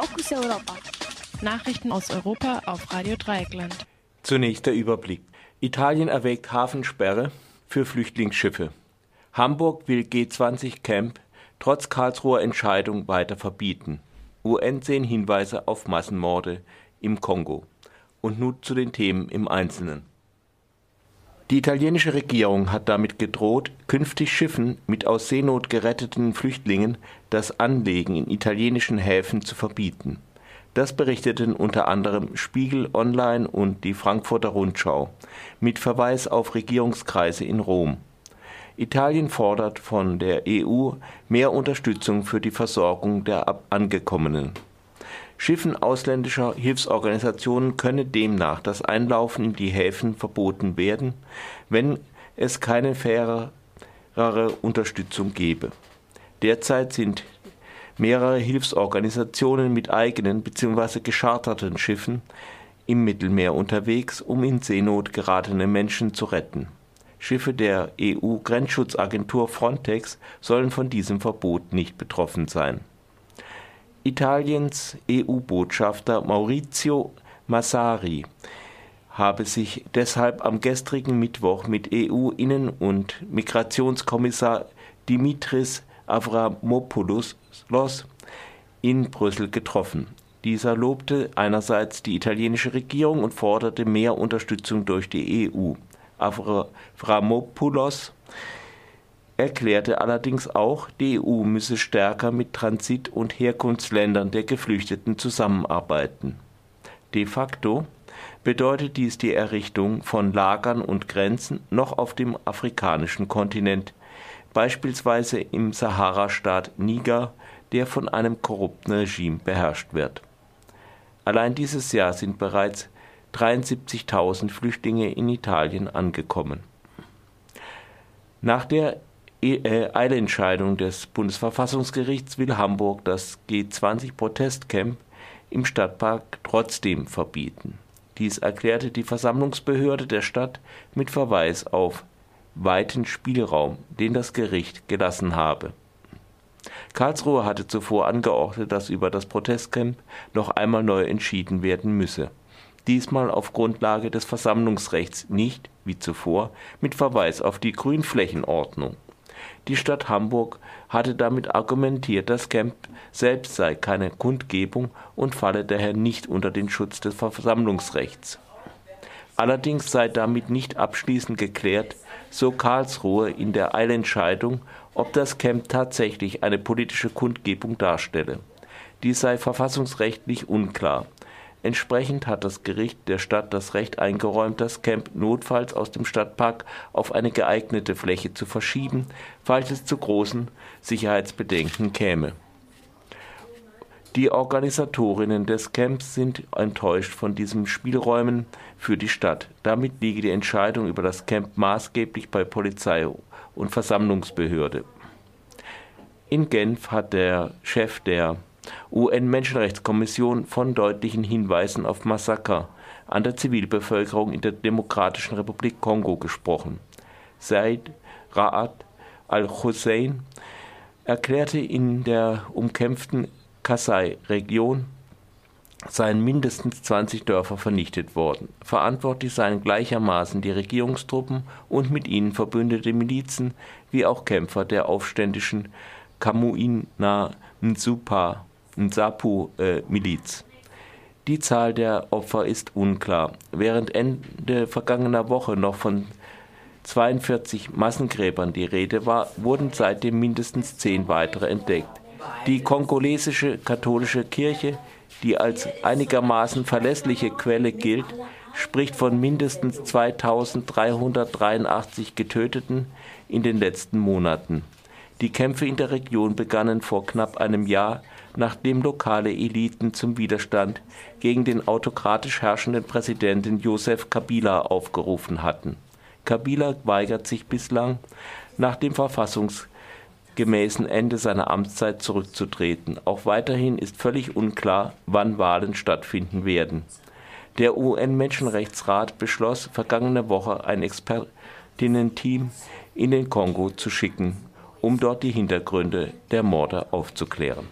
Fokus Europa. Nachrichten aus Europa auf Radio Dreieckland. Zunächst der Überblick. Italien erwägt Hafensperre für Flüchtlingsschiffe. Hamburg will G20-Camp trotz Karlsruher Entscheidung weiter verbieten. UN sehen Hinweise auf Massenmorde im Kongo. Und nun zu den Themen im Einzelnen. Die italienische Regierung hat damit gedroht, künftig Schiffen mit aus Seenot geretteten Flüchtlingen das Anlegen in italienischen Häfen zu verbieten. Das berichteten unter anderem Spiegel Online und die Frankfurter Rundschau mit Verweis auf Regierungskreise in Rom. Italien fordert von der EU mehr Unterstützung für die Versorgung der Angekommenen. Schiffen ausländischer Hilfsorganisationen könne demnach das Einlaufen in die Häfen verboten werden, wenn es keine fairere Unterstützung gebe. Derzeit sind mehrere Hilfsorganisationen mit eigenen bzw. gescharterten Schiffen im Mittelmeer unterwegs, um in Seenot geratene Menschen zu retten. Schiffe der EU-Grenzschutzagentur Frontex sollen von diesem Verbot nicht betroffen sein Italiens EU-Botschafter Maurizio Massari habe sich deshalb am gestrigen Mittwoch mit EU-Innen- und Migrationskommissar Dimitris Avramopoulos in Brüssel getroffen. Dieser lobte einerseits die italienische Regierung und forderte mehr Unterstützung durch die EU. Avramopoulos erklärte allerdings auch, die EU müsse stärker mit Transit- und Herkunftsländern der Geflüchteten zusammenarbeiten. De facto bedeutet dies die Errichtung von Lagern und Grenzen noch auf dem afrikanischen Kontinent, beispielsweise im Sahara-Staat Niger, der von einem korrupten Regime beherrscht wird. Allein dieses Jahr sind bereits 73.000 Flüchtlinge in Italien angekommen. Nach der Eilentscheidung des Bundesverfassungsgerichts will Hamburg das G20-Protestcamp im Stadtpark trotzdem verbieten. Dies erklärte die Versammlungsbehörde der Stadt mit Verweis auf weiten Spielraum, den das Gericht gelassen habe. Karlsruhe hatte zuvor angeordnet, dass über das Protestcamp noch einmal neu entschieden werden müsse. Diesmal auf Grundlage des Versammlungsrechts nicht, wie zuvor, mit Verweis auf die Grünflächenordnung. Die Stadt Hamburg hatte damit argumentiert, das Camp selbst sei keine Kundgebung und falle daher nicht unter den Schutz des Versammlungsrechts. Allerdings sei damit nicht abschließend geklärt, so Karlsruhe in der Eilentscheidung, ob das Camp tatsächlich eine politische Kundgebung darstelle. Dies sei verfassungsrechtlich unklar. Entsprechend hat das Gericht der Stadt das Recht eingeräumt, das Camp notfalls aus dem Stadtpark auf eine geeignete Fläche zu verschieben, falls es zu großen Sicherheitsbedenken käme. Die Organisatorinnen des Camps sind enttäuscht von diesen Spielräumen für die Stadt. Damit liege die Entscheidung über das Camp maßgeblich bei Polizei und Versammlungsbehörde. In Genf hat der Chef der UN-Menschenrechtskommission von deutlichen Hinweisen auf Massaker an der Zivilbevölkerung in der Demokratischen Republik Kongo gesprochen. Said Ra'ad al-Hussein erklärte in der umkämpften Kasai-Region seien mindestens 20 Dörfer vernichtet worden. Verantwortlich seien gleichermaßen die Regierungstruppen und mit ihnen verbündete Milizen wie auch Kämpfer der aufständischen Kamuina Nsupa Nsapu-Miliz. Die Zahl der Opfer ist unklar. Während Ende vergangener Woche noch von 42 Massengräbern die Rede war, wurden seitdem mindestens zehn weitere entdeckt. Die kongolesische katholische Kirche, die als einigermaßen verlässliche Quelle gilt, spricht von mindestens 2383 Getöteten in den letzten Monaten. Die Kämpfe in der Region begannen vor knapp einem Jahr nachdem lokale Eliten zum Widerstand gegen den autokratisch herrschenden Präsidenten Joseph Kabila aufgerufen hatten. Kabila weigert sich bislang, nach dem verfassungsgemäßen Ende seiner Amtszeit zurückzutreten. Auch weiterhin ist völlig unklar, wann Wahlen stattfinden werden. Der UN-Menschenrechtsrat beschloss vergangene Woche ein Expertinnen-Team in den Kongo zu schicken, um dort die Hintergründe der Morde aufzuklären.